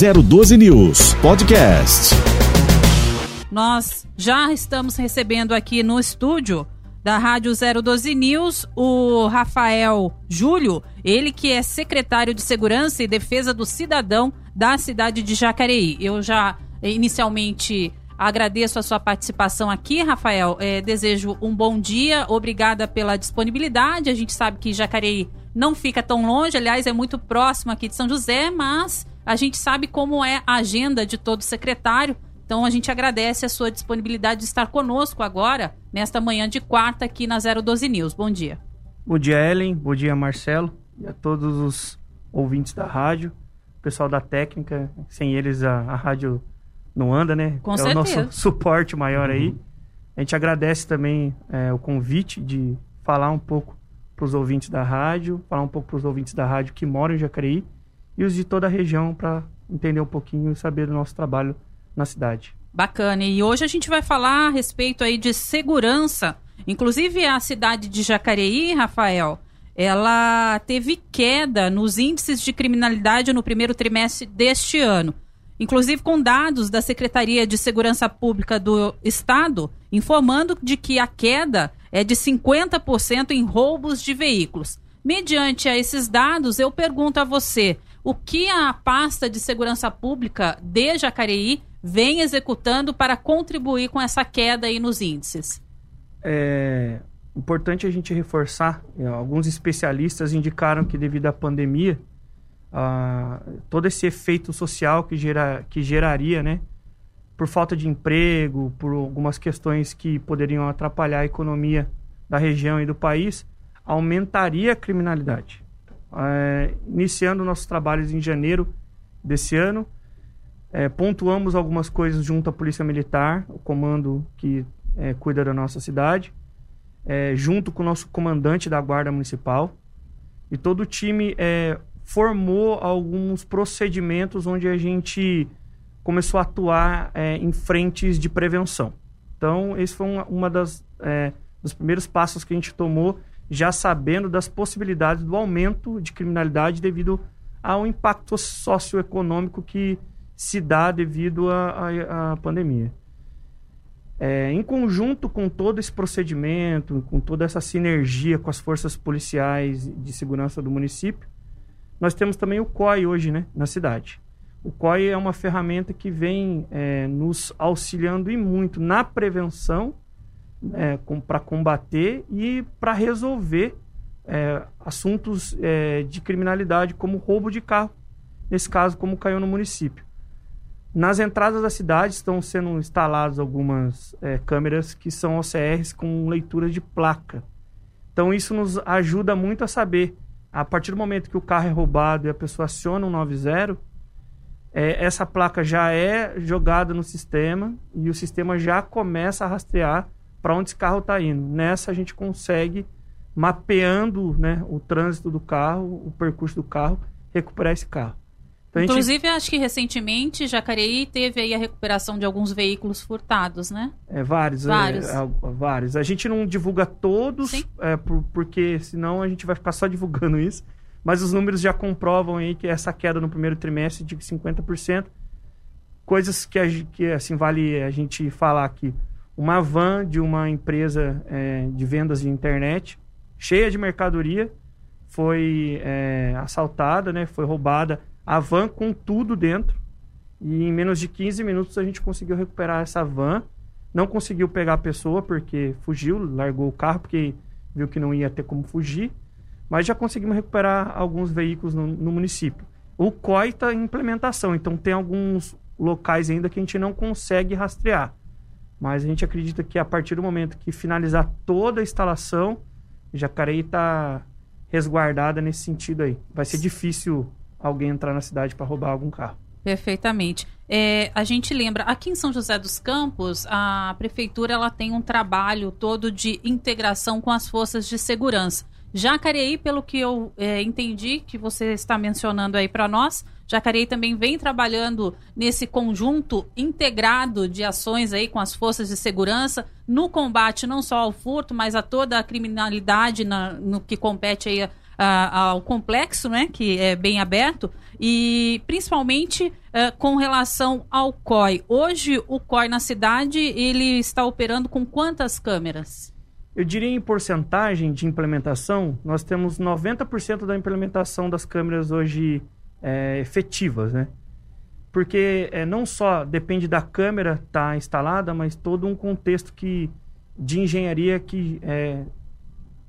012 News Podcast. Nós já estamos recebendo aqui no estúdio da Rádio 012 News o Rafael Júlio, ele que é secretário de Segurança e Defesa do Cidadão da cidade de Jacareí. Eu já inicialmente agradeço a sua participação aqui, Rafael. É, desejo um bom dia, obrigada pela disponibilidade. A gente sabe que Jacareí não fica tão longe, aliás, é muito próximo aqui de São José, mas a gente sabe como é a agenda de todo secretário. Então a gente agradece a sua disponibilidade de estar conosco agora, nesta manhã de quarta, aqui na 012 News. Bom dia. Bom dia, Ellen. Bom dia, Marcelo. E a todos os ouvintes da rádio, pessoal da técnica. Sem eles a, a rádio não anda, né? Com é certeza. o nosso suporte maior aí. A gente agradece também é, o convite de falar um pouco para os ouvintes da rádio, falar um pouco para os ouvintes da rádio que moram em Jacareí e os de toda a região para entender um pouquinho e saber do nosso trabalho na cidade. Bacana. E hoje a gente vai falar a respeito aí de segurança. Inclusive a cidade de Jacareí, Rafael, ela teve queda nos índices de criminalidade no primeiro trimestre deste ano. Inclusive com dados da Secretaria de Segurança Pública do Estado, informando de que a queda é de 50% em roubos de veículos. Mediante a esses dados, eu pergunto a você, o que a pasta de segurança pública de Jacareí vem executando para contribuir com essa queda aí nos índices? É importante a gente reforçar, é, alguns especialistas indicaram que devido à pandemia, ah, todo esse efeito social que, gera, que geraria, né, por falta de emprego, por algumas questões que poderiam atrapalhar a economia da região e do país, aumentaria a criminalidade. É, iniciando nossos trabalhos em janeiro desse ano, é, pontuamos algumas coisas junto à Polícia Militar, o comando que é, cuida da nossa cidade, é, junto com o nosso comandante da Guarda Municipal. E todo o time é, formou alguns procedimentos onde a gente começou a atuar é, em frentes de prevenção. Então, esse foi uma, uma das dos primeiros passos que a gente tomou, já sabendo das possibilidades do aumento de criminalidade devido ao impacto socioeconômico que se dá devido à pandemia. É, em conjunto com todo esse procedimento, com toda essa sinergia com as forças policiais de segurança do município, nós temos também o COI hoje né, na cidade. O COI é uma ferramenta que vem é, nos auxiliando e muito na prevenção é, para combater e para resolver é, assuntos é, de criminalidade, como roubo de carro, nesse caso, como caiu no município. Nas entradas da cidade estão sendo instaladas algumas é, câmeras que são OCRs com leitura de placa. Então isso nos ajuda muito a saber, a partir do momento que o carro é roubado e a pessoa aciona um 90, é, essa placa já é jogada no sistema e o sistema já começa a rastrear para onde esse carro está indo. Nessa a gente consegue, mapeando né, o trânsito do carro, o percurso do carro, recuperar esse carro. Então, Inclusive, gente... acho que recentemente Jacareí teve aí a recuperação de alguns veículos furtados, né? É, vários. Vários. É, é, vários. A gente não divulga todos, é, por, porque senão a gente vai ficar só divulgando isso. Mas os números já comprovam aí que essa queda no primeiro trimestre de 50%. Coisas que, a, que assim, vale a gente falar aqui. Uma van de uma empresa é, de vendas de internet, cheia de mercadoria, foi é, assaltada, né? Foi roubada a van com tudo dentro. E em menos de 15 minutos a gente conseguiu recuperar essa van. Não conseguiu pegar a pessoa porque fugiu, largou o carro porque viu que não ia ter como fugir. Mas já conseguimos recuperar alguns veículos no, no município. O COI está em implementação, então tem alguns locais ainda que a gente não consegue rastrear. Mas a gente acredita que a partir do momento que finalizar toda a instalação, Jacareí está resguardada nesse sentido aí. Vai ser difícil alguém entrar na cidade para roubar algum carro. Perfeitamente. É, a gente lembra, aqui em São José dos Campos, a prefeitura ela tem um trabalho todo de integração com as forças de segurança. Jacareí, pelo que eu é, entendi que você está mencionando aí para nós, Jacareí também vem trabalhando nesse conjunto integrado de ações aí com as forças de segurança no combate não só ao furto, mas a toda a criminalidade na, no que compete aí ao complexo, né, que é bem aberto, e principalmente uh, com relação ao COI. Hoje, o COI na cidade, ele está operando com quantas câmeras? Eu diria em porcentagem de implementação, nós temos 90% da implementação das câmeras hoje é, efetivas, né? Porque é, não só depende da câmera estar tá instalada, mas todo um contexto que, de engenharia que é,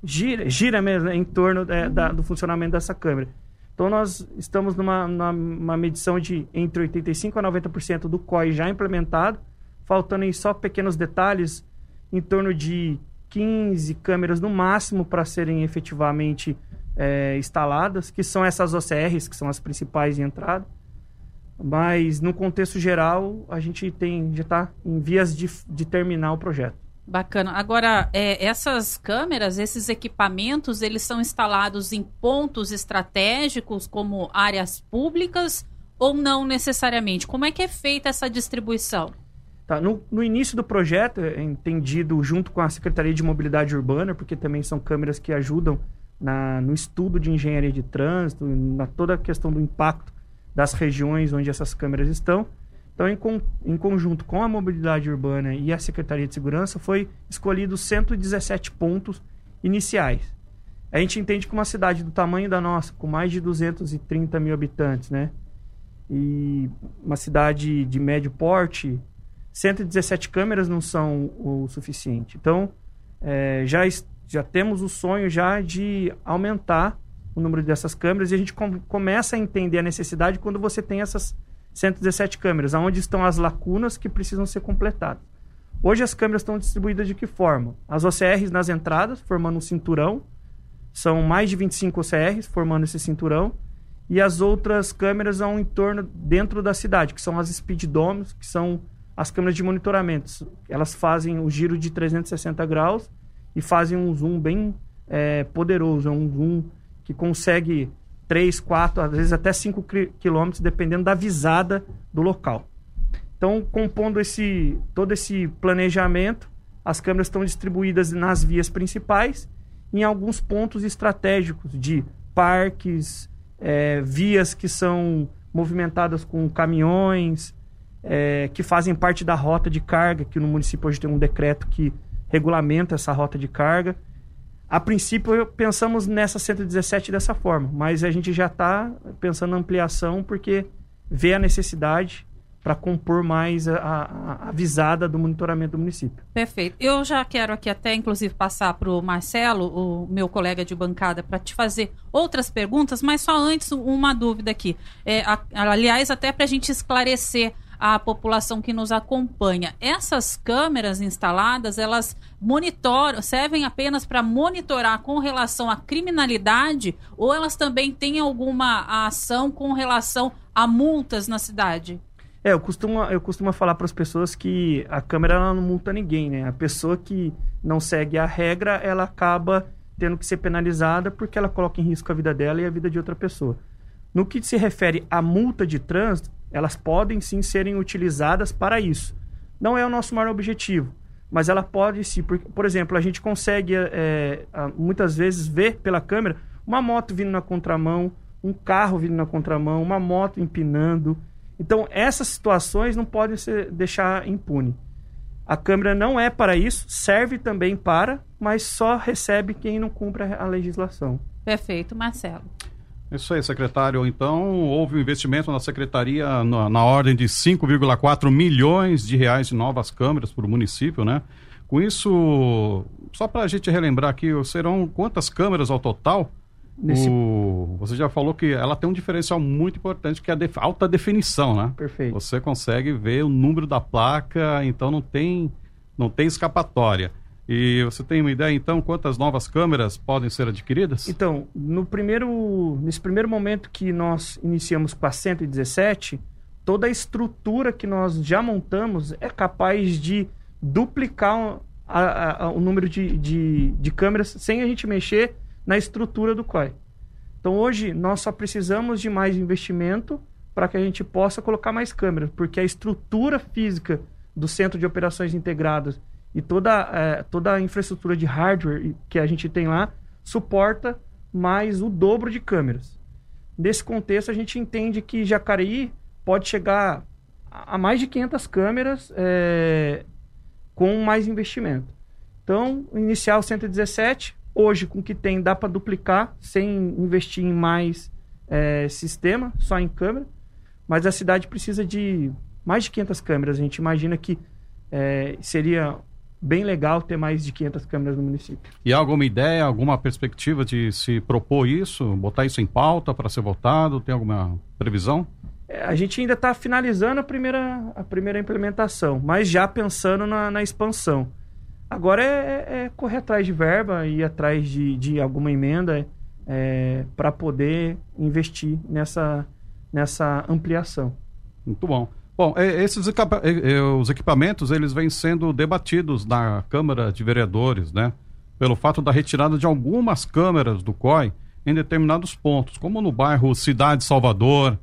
gira, gira mesmo né, em torno é, da, do funcionamento dessa câmera. Então nós estamos numa, numa medição de entre 85% a 90% do COI já implementado, faltando aí só pequenos detalhes, em torno de 15 câmeras no máximo para serem efetivamente é, instaladas, que são essas OCRs, que são as principais de entrada. Mas no contexto geral, a gente tem já está em vias de, de terminar o projeto. Bacana. Agora, é, essas câmeras, esses equipamentos, eles são instalados em pontos estratégicos, como áreas públicas, ou não necessariamente? Como é que é feita essa distribuição? Tá, no, no início do projeto, é entendido junto com a Secretaria de Mobilidade Urbana, porque também são câmeras que ajudam na, no estudo de engenharia de trânsito, na toda a questão do impacto das regiões onde essas câmeras estão. Então, em, em conjunto com a mobilidade urbana e a Secretaria de Segurança, foi escolhido 117 pontos iniciais. A gente entende que uma cidade do tamanho da nossa, com mais de 230 mil habitantes, né? E uma cidade de médio porte, 117 câmeras não são o suficiente. Então, é, já, já temos o sonho já de aumentar o número dessas câmeras e a gente com, começa a entender a necessidade quando você tem essas 117 câmeras, aonde estão as lacunas que precisam ser completadas. Hoje as câmeras estão distribuídas de que forma? As OCRs nas entradas, formando um cinturão, são mais de 25 OCRs formando esse cinturão, e as outras câmeras ao entorno dentro da cidade, que são as speed domes, que são as câmeras de monitoramento. Elas fazem o giro de 360 graus e fazem um zoom bem é, poderoso, é um zoom que consegue 3, 4, às vezes até 5 quilômetros, dependendo da visada do local. Então, compondo esse, todo esse planejamento, as câmeras estão distribuídas nas vias principais, em alguns pontos estratégicos de parques, é, vias que são movimentadas com caminhões, é, que fazem parte da rota de carga, que no município hoje tem um decreto que regulamenta essa rota de carga. A princípio, pensamos nessa 117 dessa forma, mas a gente já está pensando na ampliação porque vê a necessidade para compor mais a, a, a, visada do monitoramento do município. Perfeito. Eu já quero aqui até, inclusive, passar para o Marcelo, o meu colega de bancada, para te fazer outras perguntas, mas só antes uma dúvida aqui. É, a, aliás, até para a gente esclarecer a população que nos acompanha. Essas câmeras instaladas, elas monitoram, servem apenas para monitorar com relação à criminalidade ou elas também têm alguma ação com relação a multas na cidade? É, eu costumo, eu costumo falar para as pessoas que a câmera não multa ninguém, né? A pessoa que não segue a regra, ela acaba tendo que ser penalizada porque ela coloca em risco a vida dela e a vida de outra pessoa. No que se refere à multa de trânsito, elas podem sim serem utilizadas para isso. Não é o nosso maior objetivo, mas ela pode sim. Por, por exemplo, a gente consegue é, muitas vezes ver pela câmera uma moto vindo na contramão, um carro vindo na contramão, uma moto empinando. Então, essas situações não podem ser deixar impune. A câmera não é para isso, serve também para, mas só recebe quem não cumpre a legislação. Perfeito, Marcelo. Isso aí, secretário. Então, houve um investimento na secretaria na, na ordem de 5,4 milhões de reais de novas câmeras para o município, né? Com isso, só para a gente relembrar aqui, serão quantas câmeras ao total? Nesse... O... Você já falou que ela tem um diferencial muito importante, que é a def... alta definição, né? Perfeito. Você consegue ver o número da placa, então não tem, não tem escapatória. E você tem uma ideia, então, quantas novas câmeras podem ser adquiridas? Então, no primeiro, nesse primeiro momento que nós iniciamos com a 117, toda a estrutura que nós já montamos é capaz de duplicar a, a, o número de, de, de câmeras sem a gente mexer na estrutura do COI. Então, hoje, nós só precisamos de mais investimento para que a gente possa colocar mais câmeras, porque a estrutura física do Centro de Operações Integradas e toda, é, toda a infraestrutura de hardware que a gente tem lá suporta mais o dobro de câmeras. Nesse contexto, a gente entende que Jacareí pode chegar a mais de 500 câmeras é, com mais investimento. Então, inicial 117, hoje com o que tem dá para duplicar sem investir em mais é, sistema, só em câmera. Mas a cidade precisa de mais de 500 câmeras. A gente imagina que é, seria bem legal ter mais de 500 câmeras no município. E há alguma ideia, alguma perspectiva de se propor isso, botar isso em pauta para ser votado? Tem alguma previsão? É, a gente ainda está finalizando a primeira, a primeira implementação, mas já pensando na, na expansão. Agora é, é, é, correr atrás de verba e ir atrás de, de alguma emenda é, para poder investir nessa, nessa ampliação. Muito bom. Bom, esses os equipamentos eles vêm sendo debatidos na Câmara de Vereadores, né? Pelo fato da retirada de algumas câmeras do COI em determinados pontos, como no bairro Cidade Salvador.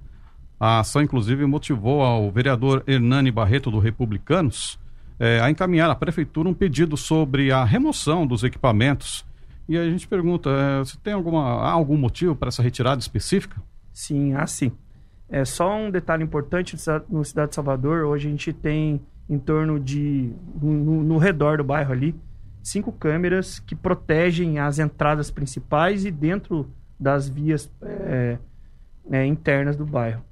A ação, inclusive, motivou ao vereador Hernani Barreto, do Republicanos, é, a encaminhar à Prefeitura um pedido sobre a remoção dos equipamentos. E a gente pergunta, é, se tem alguma, há algum motivo para essa retirada específica? Sim, há sim. É só um detalhe importante no Cidade de Salvador. Hoje a gente tem em torno de no, no, redor do bairro ali cinco câmeras que protegem as entradas principais e dentro das vias é, é, internas do bairro.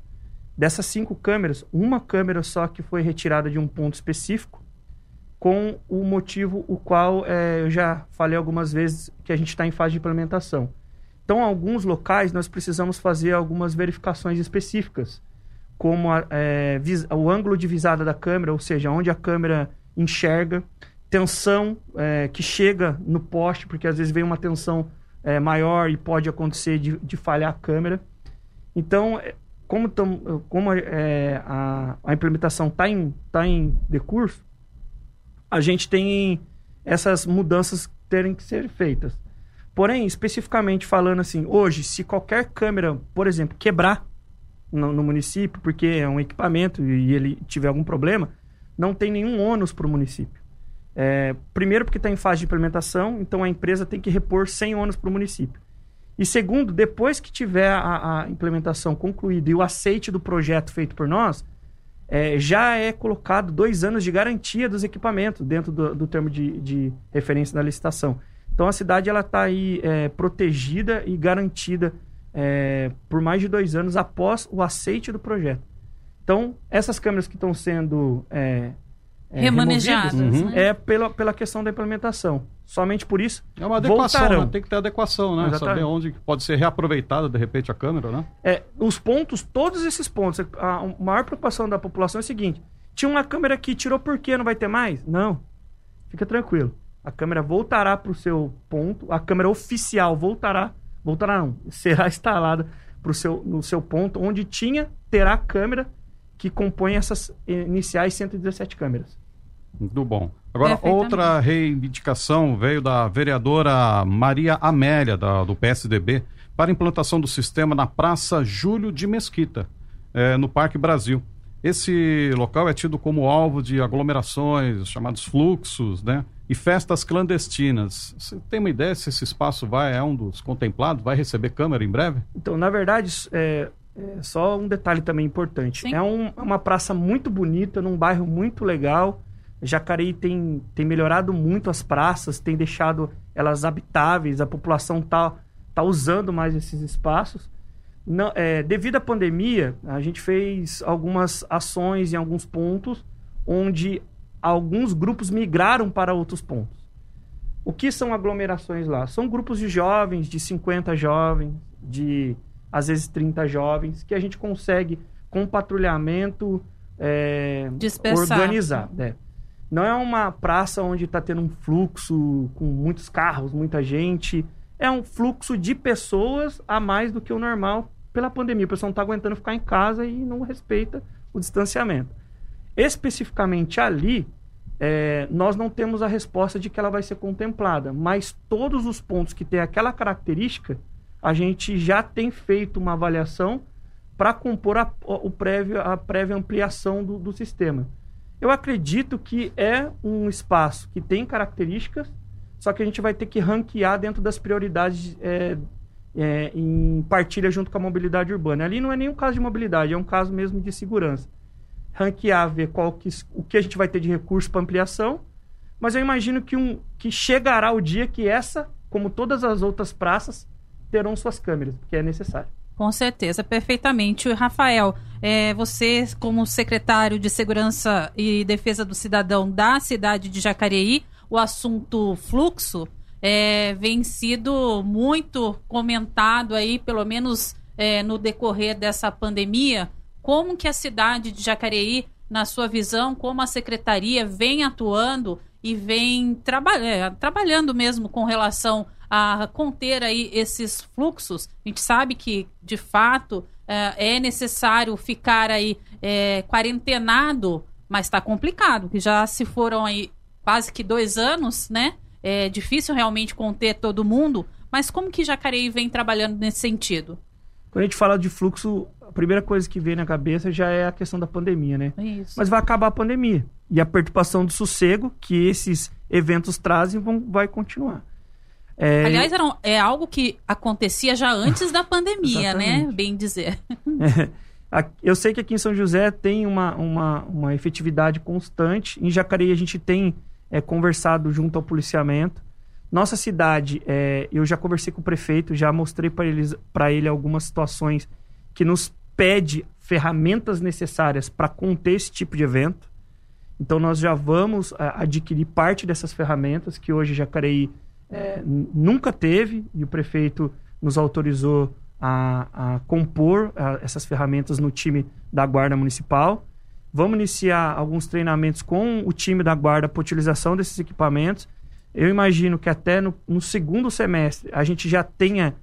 Dessas cinco câmeras, uma câmera só que foi retirada de um ponto específico, com o motivo o qual é, eu já falei algumas vezes que a gente está em fase de implementação então, alguns locais, nós precisamos fazer algumas verificações específicas, como a, é, o ângulo de visada da câmera, ou seja, onde a câmera enxerga, tensão é, que chega no poste, porque às vezes vem uma tensão é, maior e pode acontecer de, de falhar a câmera. Então, é, como, tam, como é, a, a implementação está em, tá em decurso, a gente tem essas mudanças terem que ser feitas. Porém, especificamente falando assim, hoje, se qualquer câmera, por exemplo, quebrar no, no município, porque é um equipamento e ele tiver algum problema, não tem nenhum ônus para o município. É, primeiro, porque está em fase de implementação, então a empresa tem que repor sem ônus para o município. E segundo, depois que tiver a, a, implementação concluída e o aceite do projeto feito por nós, é, já é colocado dois anos de garantia dos equipamentos dentro do, do termo de, de referência da licitação. Então a cidade ela está aí é, protegida e garantida é, por mais de dois anos após o aceite do projeto. Então essas câmeras que estão sendo é, é remanejadas uhum. né? é pela, pela questão da implementação. Somente por isso é uma adequação, né? tem que ter adequação, né? Exatamente. Saber onde pode ser reaproveitada de repente a câmera, né? É, os pontos, todos esses pontos, a maior preocupação da população é o seguinte: tinha uma câmera que tirou por quê? Não vai ter mais? Não. Fica tranquilo a câmera voltará para o seu ponto, a câmera oficial voltará, voltará não, será instalada pro seu, no seu ponto, onde tinha, terá a câmera que compõe essas iniciais 117 câmeras. Muito bom. Agora, outra reivindicação veio da vereadora Maria Amélia, da, do PSDB, para implantação do sistema na Praça Júlio de Mesquita, é, no Parque Brasil. Esse local é tido como alvo de aglomerações, chamados fluxos, né? E festas clandestinas. Você tem uma ideia se esse espaço vai é um dos contemplados, vai receber câmera em breve? Então, na verdade, é, é só um detalhe também importante. Sim. É um, é uma praça muito bonita, num bairro muito legal. Jacareí tem, tem melhorado muito as praças, tem deixado elas habitáveis, a população está tá usando mais esses espaços. Não, é, devido à pandemia, a gente fez algumas ações em alguns pontos onde alguns grupos migraram para outros pontos. O que são aglomerações lá? São grupos de jovens, de 50 jovens, de às vezes 30 jovens, que a gente consegue, com patrulhamento, é, organizar. É. Não é uma praça onde está tendo um fluxo com muitos carros, muita gente. É um fluxo de pessoas a mais do que o normal pela pandemia. O pessoal não está aguentando ficar em casa e não respeita o distanciamento. Especificamente ali, é, nós não temos a resposta de que ela vai ser contemplada, mas todos os pontos que têm aquela característica, a gente já tem feito uma avaliação para compor a, o prévio, a prévia ampliação do, do sistema. Eu acredito que é um espaço que tem características, só que a gente vai ter que ranquear dentro das prioridades é, é, em partilha junto com a mobilidade urbana. Ali não é nenhum caso de mobilidade, é um caso mesmo de segurança. Ranquear, ver qual que, o que a gente vai ter de recurso para ampliação, mas eu imagino que, um, que chegará o dia que essa, como todas as outras praças, terão suas câmeras, porque é necessário. Com certeza, perfeitamente. Rafael, é, você, como secretário de Segurança e Defesa do Cidadão da cidade de Jacareí, o assunto fluxo é, vem sido muito comentado aí, pelo menos é, no decorrer dessa pandemia. Como que a cidade de Jacareí, na sua visão, como a secretaria vem atuando e vem traba é, trabalhando mesmo com relação a conter aí esses fluxos. A gente sabe que, de fato, é, é necessário ficar aí é, quarentenado, mas está complicado, que já se foram aí quase que dois anos, né? É difícil realmente conter todo mundo, mas como que Jacareí vem trabalhando nesse sentido? Quando a gente fala de fluxo, a primeira coisa que vem na cabeça já é a questão da pandemia, né? Isso. Mas vai acabar a pandemia. E a perturbação do sossego que esses eventos trazem vão, vai continuar. É... Aliás, era, é algo que acontecia já antes da pandemia, né? Bem dizer. É. Eu sei que aqui em São José tem uma, uma, uma efetividade constante. Em Jacareí a gente tem é, conversado junto ao policiamento. Nossa cidade, é, eu já conversei com o prefeito, já mostrei para ele algumas situações que nos pede ferramentas necessárias para conter esse tipo de evento. Então nós já vamos a, adquirir parte dessas ferramentas que hoje Jacareí é, nunca teve e o prefeito nos autorizou a, a compor a, essas ferramentas no time da Guarda Municipal. Vamos iniciar alguns treinamentos com o time da Guarda para utilização desses equipamentos. Eu imagino que até no, no segundo semestre a gente já tenha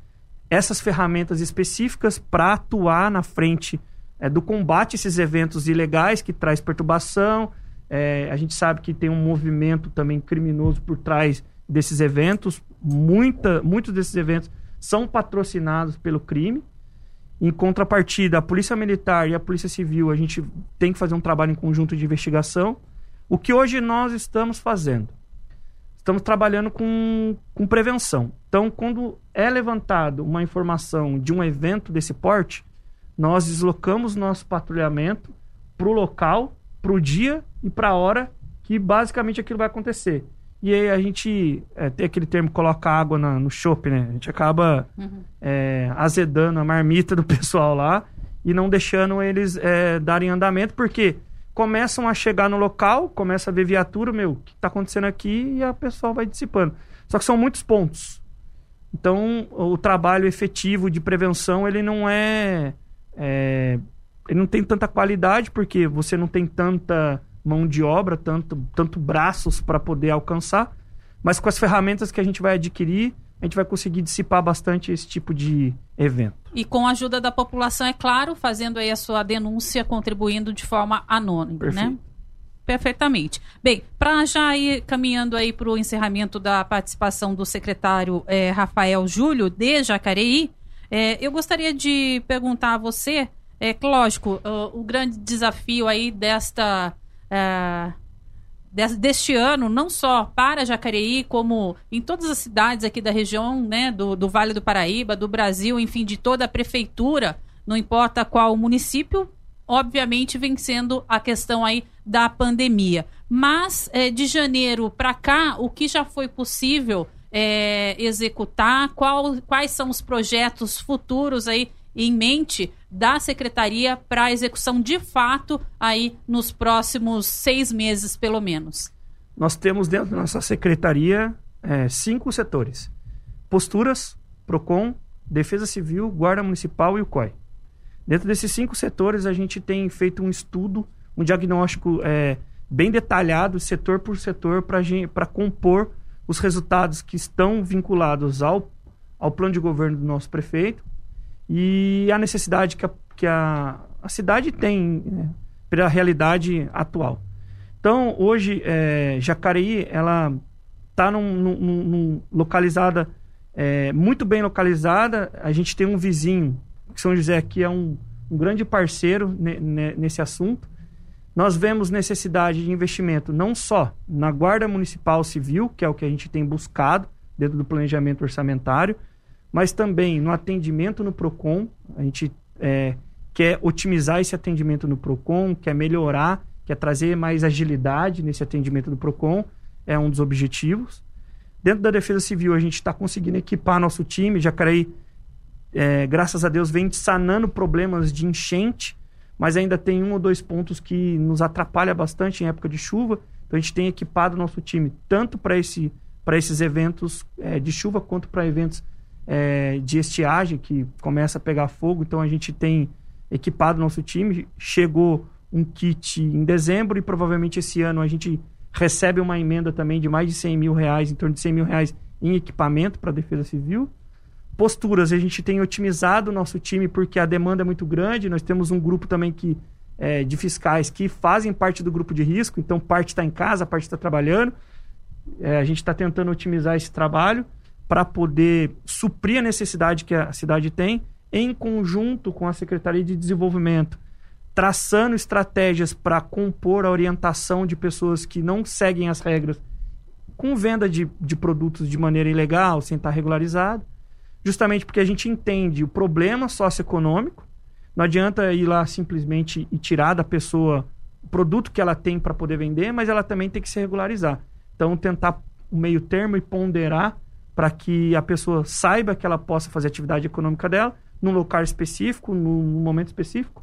essas ferramentas específicas para atuar na frente é, do combate a esses eventos ilegais que traz perturbação. É, a gente sabe que tem um movimento também criminoso por trás desses eventos, muita, muitos desses eventos são patrocinados pelo crime. Em contrapartida, a Polícia Militar e a Polícia Civil, a gente tem que fazer um trabalho em conjunto de investigação. O que hoje nós estamos fazendo? Estamos trabalhando com, com prevenção. Então, quando é levantado uma informação de um evento desse porte, nós deslocamos nosso patrulhamento para o local, para o dia e para a hora que basicamente aquilo vai acontecer. E aí a gente é, tem aquele termo coloca água na, no chope, né? A gente acaba uhum. é, azedando a marmita do pessoal lá e não deixando eles é, darem andamento, porque começam a chegar no local, começa a ver viatura, meu, o que está acontecendo aqui? E a pessoa vai dissipando. Só que são muitos pontos. Então, o trabalho efetivo de prevenção, ele não é, é ele não tem tanta qualidade, porque você não tem tanta mão de obra, tanto, tanto braços para poder alcançar, mas com as ferramentas que a gente vai adquirir, a gente vai conseguir dissipar bastante esse tipo de evento. E com a ajuda da população, é claro, fazendo aí a sua denúncia, contribuindo de forma anônima, né? Perfeito. né? Perfeitamente. Bem, para já ir caminhando aí para o encerramento da participação do secretário é, Rafael Júlio, de Jacareí, é, eu gostaria de perguntar a você, é lógico, o, o grande desafio aí desta é, deste ano, não só para Jacareí, como em todas as cidades aqui da região, né, do, do Vale do Paraíba, do Brasil, enfim, de toda a prefeitura, não importa qual município, obviamente vem sendo a questão aí da pandemia. Mas é, de janeiro para cá, o que já foi possível é, executar, qual, quais são os projetos futuros aí em mente da secretaria para execução de fato aí nos próximos seis meses, pelo menos? Nós temos dentro da nossa secretaria é, cinco setores: posturas, PROCON, Defesa Civil, Guarda Municipal e o COI. Dentro desses cinco setores, a gente tem feito um estudo, um diagnóstico é, bem detalhado, setor por setor, para compor os resultados que estão vinculados ao, ao plano de governo do nosso prefeito e a necessidade que a, que a, a cidade tem né, pela realidade atual. Então, hoje, é, Jacareí, ela está num, num, num, localizada, é, muito bem localizada. A gente tem um vizinho, que São José aqui é um, um grande parceiro ne, ne, nesse assunto. Nós vemos necessidade de investimento não só na Guarda Municipal Civil, que é o que a gente tem buscado dentro do planejamento orçamentário, mas também no atendimento no PROCON. A gente é, quer otimizar esse atendimento no PROCON, quer melhorar, quer trazer mais agilidade nesse atendimento do PROCON, é um dos objetivos. Dentro da Defesa Civil, a gente está conseguindo equipar nosso time. Jacareí, é, graças a Deus, vem sanando problemas de enchente, mas ainda tem um ou dois pontos que nos atrapalha bastante em época de chuva. Então, a gente tem equipado nosso time tanto para esse, esses eventos é, de chuva quanto para eventos é, de estiagem que começa a pegar fogo. Então a gente tem equipado nosso time. Chegou um kit em dezembro e provavelmente esse ano a gente recebe uma emenda também de mais de 100 mil reais, em torno de 100 mil reais em equipamento para a Defesa Civil. Posturas, a gente tem otimizado o nosso time porque a demanda é muito grande. Nós temos um grupo também que é, de fiscais que fazem parte do grupo de risco, então parte está em casa, parte está trabalhando. É, a gente está tentando otimizar esse trabalho para poder suprir a necessidade que a cidade tem, em conjunto com a Secretaria de Desenvolvimento, traçando estratégias para compor a orientação de pessoas que não seguem as regras com venda de, de produtos de maneira ilegal, sem estar regularizado, justamente porque a gente entende o problema socioeconômico. Não adianta ir lá simplesmente e tirar da pessoa o produto que ela tem para poder vender, mas ela também tem que se regularizar. Então, tentar o meio termo e ponderar para que a pessoa saiba que ela possa fazer atividade econômica dela num local específico, num momento específico.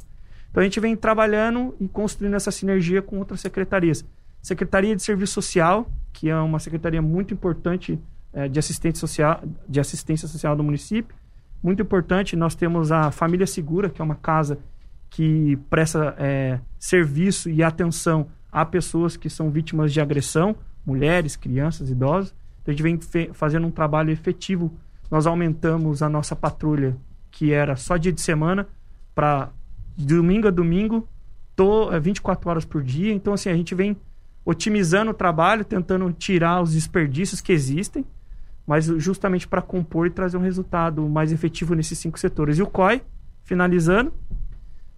Então a gente vem trabalhando e construindo essa sinergia com outras secretarias. Secretaria de Serviço Social, que é uma secretaria muito importante é, de, assistência social, de assistência social do município, muito importante. Nós temos a Família Segura, que é uma casa que presta é, serviço e atenção a pessoas que são vítimas de agressão, mulheres, crianças, idosos. Então, a gente vem fazendo um trabalho efetivo. Nós aumentamos a nossa patrulha, que era só dia de semana, para domingo a domingo, tô, é, 24 horas por dia. Então, assim, a gente vem otimizando o trabalho, tentando tirar os desperdícios que existem, mas justamente para compor e trazer um resultado mais efetivo nesses cinco setores. E o COI, finalizando,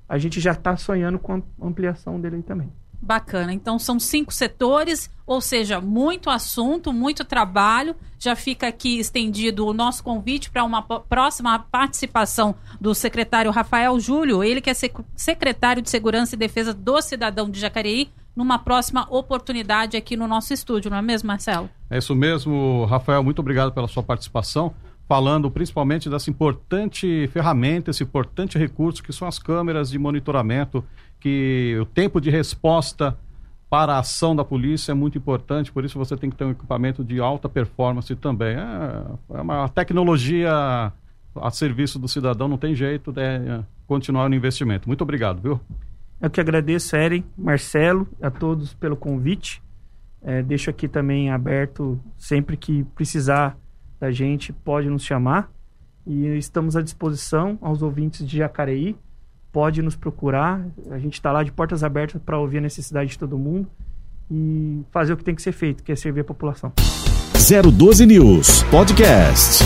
a gente já está sonhando com a ampliação dele também. Bacana. Então são cinco setores, ou seja, muito assunto, muito trabalho. Já fica aqui estendido o nosso convite para uma próxima participação do secretário Rafael Júlio, ele que é secretário de Segurança e Defesa do Cidadão de Jacareí, numa próxima oportunidade aqui no nosso estúdio, não é mesmo, Marcelo? É isso mesmo, Rafael. Muito obrigado pela sua participação falando principalmente dessa importante ferramenta, esse importante recurso que são as câmeras de monitoramento que o tempo de resposta para a ação da polícia é muito importante, por isso você tem que ter um equipamento de alta performance também. É, é uma tecnologia a serviço do cidadão, não tem jeito de é, continuar no investimento. Muito obrigado, viu? Eu que agradeço, Eren, Marcelo, a todos pelo convite. É, deixo aqui também aberto, sempre que precisar da gente, pode nos chamar. E estamos à disposição aos ouvintes de Jacareí pode nos procurar. A gente está lá de portas abertas para ouvir a necessidade de todo mundo e fazer o que tem que ser feito, que é servir a população. 012 News Podcast.